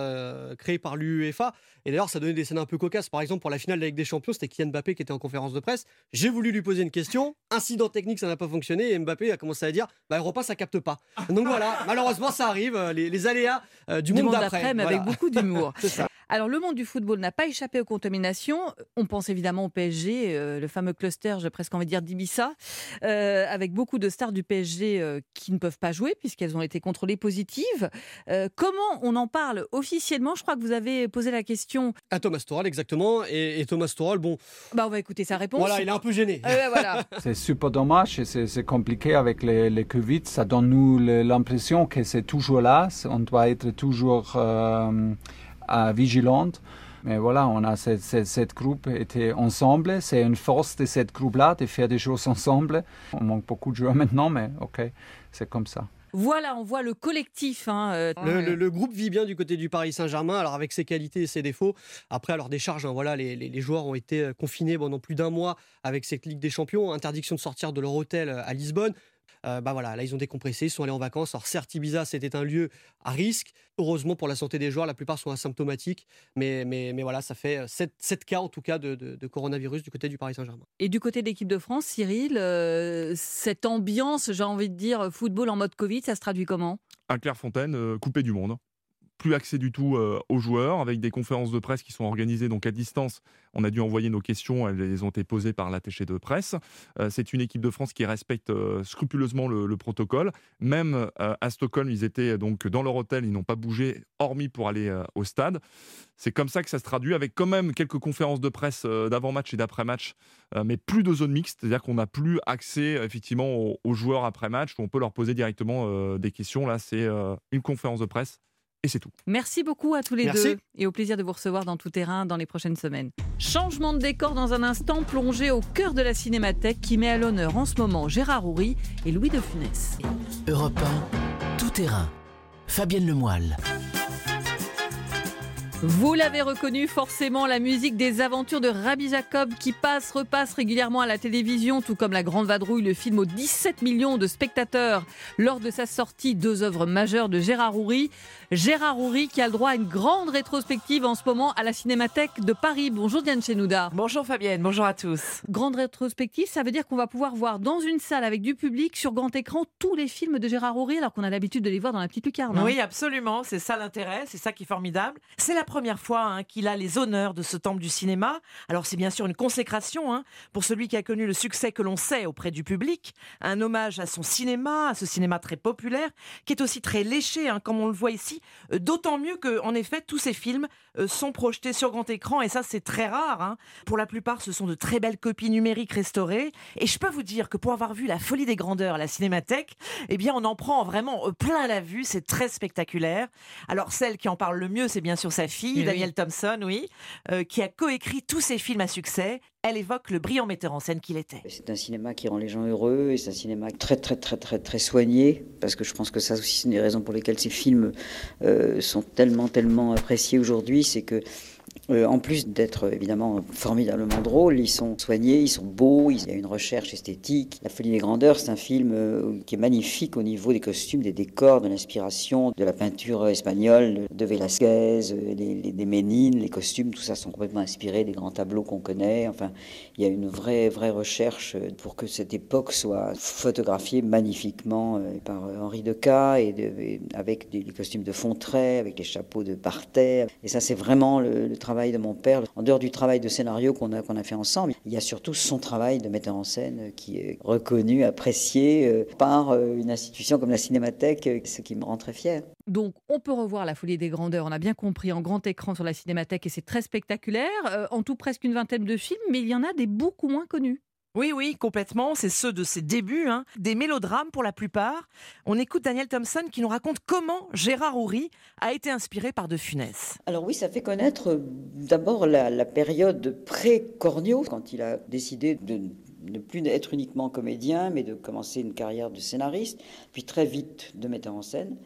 créée par l'UEFA et d'ailleurs, ça donnait des scènes un peu cocasses. Par exemple, pour la finale de la Ligue des Champions, c'était Kylian Mbappé qui était en conférence de presse. J'ai voulu lui poser une question. Incident technique, ça n'a pas fonctionné et Mbappé a commencé à dire Bah, Europa, ça capte pas. Donc voilà, malheureusement, ça arrive, les, les aléas du, du, monde, monde d'après. mais Voilà. avec beaucoup d'humour. c'est ça. Alors, le monde du football n'a pas échappé aux contaminations. On pense évidemment au PSG, euh, le fameux cluster, j'ai presque envie de dire d'Ibissa, euh, avec beaucoup de stars du PSG euh, qui ne peuvent pas jouer puisqu'elles ont été contrôlées positives. Euh, comment on en parle officiellement? Je crois que vous avez posé la question. À Thomas Tuchel, exactement. Et, et Thomas Tuchel, bon. Bah, on va écouter sa réponse. Voilà, il est un peu gêné. Euh, voilà. C'est super dommage et c'est c'est compliqué avec les, les Covid. Ça donne nous l'impression que c'est toujours là. On doit être toujours euh, euh, vigilante. Mais voilà, on a cette, cette, cette groupe était ensemble. C'est une force de cette groupe-là de faire des choses ensemble. On manque beaucoup de joueurs maintenant, mais ok, c'est comme ça. Voilà, on voit le collectif. hein, euh, Le, le- le groupe vit bien du côté du Paris Saint-Germain, alors avec ses qualités et ses défauts. Après, alors des charges, hein, voilà, les, les- les joueurs ont été euh, confinés pendant plus d'un mois avec cette Ligue des Champions, interdiction de sortir de leur hôtel euh, à Lisbonne. Euh, bah voilà, là ils ont décompressé, ils sont allés en vacances. Alors certes, Ibiza c'était un lieu à risque. Heureusement pour la santé des joueurs, la plupart sont asymptomatiques, mais, mais, mais voilà, ça fait 7, cas en tout cas de, de- de coronavirus du côté du Paris Saint-Germain. Et du côté de l'équipe de France, Cyril, euh, cette ambiance, j'ai envie de dire, football en mode Covid, ça se traduit comment? À Clairefontaine, euh, coupé du monde. Plus accès du tout euh, aux joueurs, avec des conférences de presse qui sont organisées donc à distance. On a dû envoyer nos questions, elles ont été posées par l'attaché de presse. Euh, c'est une équipe de France qui respecte euh, scrupuleusement le, le protocole. Même à Stockholm, ils étaient donc dans leur hôtel, ils n'ont pas bougé, hormis pour aller au stade. C'est comme ça que ça se traduit, avec quand même quelques conférences de presse d'avant-match et d'après-match, mais plus de zone mixte, c'est-à-dire qu'on n'a plus accès effectivement aux, joueurs après-match, où on peut leur poser directement des questions. Là, c'est une conférence de presse et c'est tout. Merci beaucoup à tous les Merci. deux et au plaisir de vous recevoir dans tout terrain dans les prochaines semaines. Changement de décor dans un instant, plongé au cœur de la cinémathèque qui met à l'honneur en ce moment Gérard Houry et Louis de Funès. Europe 1, tout terrain. Fabienne Lemoyle. Vous l'avez reconnu forcément, la musique des aventures de Rabbi Jacob qui passe, repasse régulièrement à la télévision, tout comme La Grande Vadrouille, le film aux 17 millions de spectateurs lors de sa sortie, deux œuvres majeures de Gérard Houry. Gérard Houry qui a le droit à une grande rétrospective en ce moment à la Cinémathèque de Paris. Bonjour Diane Chenouda. Bonjour Fabienne, bonjour à tous. Grande rétrospective, ça veut dire qu'on va pouvoir voir dans une salle avec du public sur grand écran tous les films de Gérard Houry alors qu'on a l'habitude de les voir dans la petite lucarne. hein. Oui, absolument, c'est ça l'intérêt, c'est ça qui est formidable. C'est la première fois hein, qu'il a les honneurs de ce temple du cinéma. Alors c'est bien sûr une consécration hein, pour celui qui a connu le succès que l'on sait auprès du public, un hommage à son cinéma, à ce cinéma très populaire, qui est aussi très léché, comme on le voit ici. Euh, D'autant mieux que, en effet, tous ces films euh, sont projetés sur grand écran, et ça c'est très rare. hein. Pour la plupart, ce sont de très belles copies numériques restaurées. Et je peux vous dire que pour avoir vu La Folie des Grandeurs à la Cinémathèque, eh bien, on en prend vraiment euh, plein la vue. C'est très spectaculaire. Alors, celle qui en parle le mieux, c'est bien sûr sa fille, Eh oui. Danielle Thompson, oui, euh, qui a coécrit tous ces films à succès. Elle évoque le brillant metteur en scène qu'il était. C'est un cinéma qui rend les gens heureux et c'est un cinéma très très très très très soigné parce que je pense que ça aussi c'est une des raisons pour lesquelles ces films euh, sont tellement tellement appréciés aujourd'hui, c'est que euh, en plus d'être évidemment formidablement drôles, ils sont soignés, ils sont beaux, il y a une recherche esthétique. La Folie des Grandeurs, c'est un film euh, qui est magnifique au niveau des costumes, des décors, de l'inspiration, de la peinture espagnole, de Velázquez, euh, des Ménines, les costumes, tout ça sont complètement inspirés des grands tableaux qu'on connaît. Enfin, il y a une vraie, vraie recherche euh, pour que cette époque soit photographiée magnifiquement euh, par euh, Henri Deca et, et avec des, costumes de Fontray, avec les chapeaux de Parterre. Et ça, c'est vraiment le travail de mon père, en dehors du travail de scénario qu'on a, qu'on a fait ensemble, il y a surtout son travail de metteur en scène qui est reconnu, apprécié euh, par euh, une institution comme la Cinémathèque, euh, ce qui me rend très fier. Donc, on peut revoir La Folie des Grandeurs, on a bien compris, en grand écran sur la Cinémathèque, et c'est très spectaculaire. Euh, en tout, presque une vingtaine de films, mais il y en a des beaucoup moins connus. Oui, oui, complètement. C'est ceux de ses débuts, hein. des mélodrames pour la plupart. On écoute Daniel Thompson qui nous raconte comment Gérard Houry a été inspiré par De Funès. Alors oui, ça fait connaître euh, d'abord la, période pré-Cornio, quand il a décidé de ne plus être uniquement comédien, mais de commencer une carrière de scénariste, puis très vite de metteur en scène.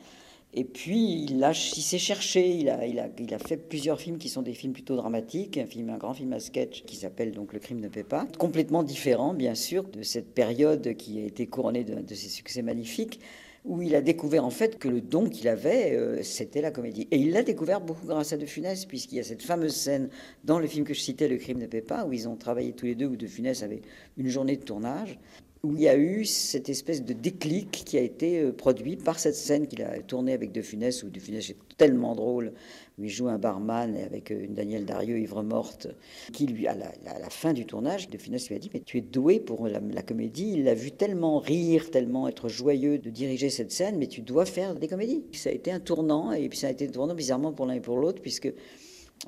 Et puis, il, s'est cherché, il a, fait plusieurs films qui sont des films plutôt dramatiques, un, film, un grand film à sketch qui s'appelle donc Le crime ne paie pas, complètement différent, bien sûr, de cette période qui a été couronnée de, de ses succès magnifiques, où il a découvert en fait que le don qu'il avait, euh, c'était la comédie. Et il l'a découvert beaucoup grâce à De Funès, puisqu'il y a cette fameuse scène dans le film que je citais, Le crime ne paie pas, où ils ont travaillé tous les deux, où De Funès avait une journée de tournage où il y a eu cette espèce de déclic qui a été euh, produit par cette scène qu'il a tournée avec De Funès, où De Funès est tellement drôle, où il joue un barman avec euh, une Danielle Darieux ivre morte, qui lui, à la, à la fin du tournage, De Funès lui a dit, mais tu es doué pour la, la comédie, il l'a vu tellement rire, tellement être joyeux de diriger cette scène, mais tu dois faire des comédies. Ça a été un tournant, et puis ça a été un tournant bizarrement pour l'un et pour l'autre, puisque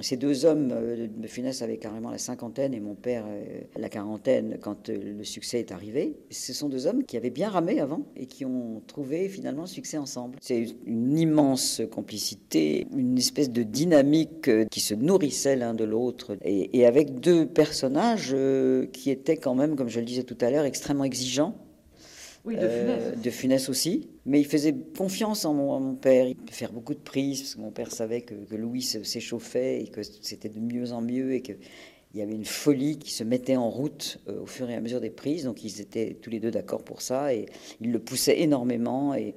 ces deux hommes, de Funès avait carrément la cinquantaine et mon père euh, la quarantaine quand euh, le succès est arrivé. Ce sont deux hommes qui avaient bien ramé avant et qui ont trouvé finalement le succès ensemble. C'est une immense complicité, une espèce de dynamique euh, qui se nourrissait l'un de l'autre et, avec deux personnages qui étaient quand même, comme je le disais tout à l'heure, extrêmement exigeants. Oui, Euh, de Funès aussi. Mais il faisait confiance en mon, en mon père. Il peut faire beaucoup de prises, parce que mon père savait que, que Louis s'échauffait et que c'était de mieux en mieux et que il y avait une folie qui se mettait en route euh, au fur et à mesure des prises. Donc ils étaient tous les deux d'accord pour ça et il le poussait énormément. Et,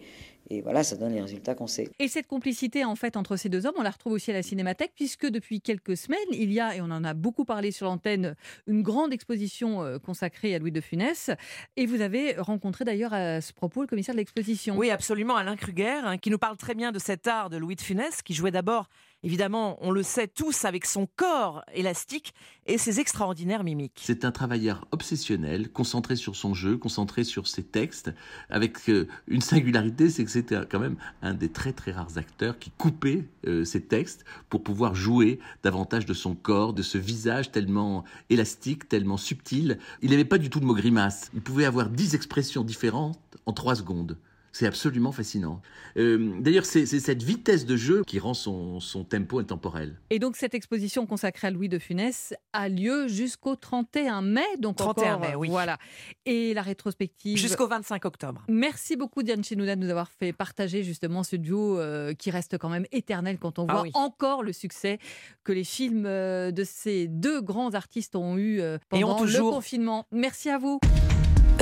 et voilà, ça donne les résultats qu'on sait. Et cette complicité en fait entre ces deux hommes, on la retrouve aussi à la Cinémathèque puisque depuis quelques semaines, il y a et on en a beaucoup parlé sur l'antenne, une grande exposition euh, consacrée à Louis de Funès et vous avez rencontré d'ailleurs à ce propos le commissaire de l'exposition. Oui, absolument, Alain Kruger, hein, qui nous parle très bien de cet art de Louis de Funès, qui jouait d'abord, évidemment, on le sait tous, avec son corps élastique et ses extraordinaires mimiques. C'est un travailleur obsessionnel, concentré sur son jeu, concentré sur ses textes, avec euh, une singularité, c'est que c'était quand même un des très très rares acteurs qui coupait euh, ses textes pour pouvoir jouer davantage de son corps, de ce visage tellement élastique, tellement subtil. Il n'avait pas du tout de mots grimaces. Il pouvait avoir dix expressions différentes en trois secondes. C'est absolument fascinant. Euh, D'ailleurs, c'est cette vitesse de jeu qui rend son, son tempo intemporel. Et donc cette exposition consacrée à Louis de Funès a lieu jusqu'au 31 mai, donc 31 encore, mai, oui. Voilà. Et la rétrospective Jusqu'au 25 octobre. Merci beaucoup Diane Chenouda de nous avoir fait partager justement ce duo euh, qui reste quand même éternel quand on Ah voit oui. encore le succès que les films euh, de ces deux grands artistes ont eu euh, Et ont pendant le confinement. Merci à vous.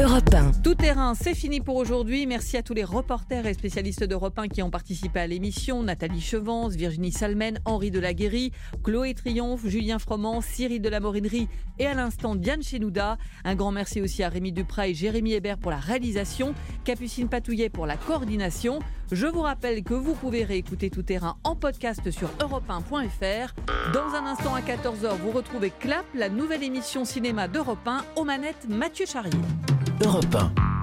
Europe 1. Tout terrain, c'est fini pour aujourd'hui. Merci à tous les reporters et spécialistes d'Europe 1 qui ont participé à l'émission. Nathalie Chevance, Virginie Salmen, Henri Delaguéry, Chloé Triomphe, Julien Froment, Cyril de la Morinerie et à l'instant Diane Chenouda. Un grand merci aussi à Rémi Duprat et Jérémy Hébert pour la réalisation, Capucine Patouillet pour la coordination. Je vous rappelle que vous pouvez réécouter Tout terrain en podcast sur europe1.fr. Dans un instant à 14h, vous retrouvez Clap, la nouvelle émission cinéma d'Europe 1 aux manettes Mathieu Charrier. Europe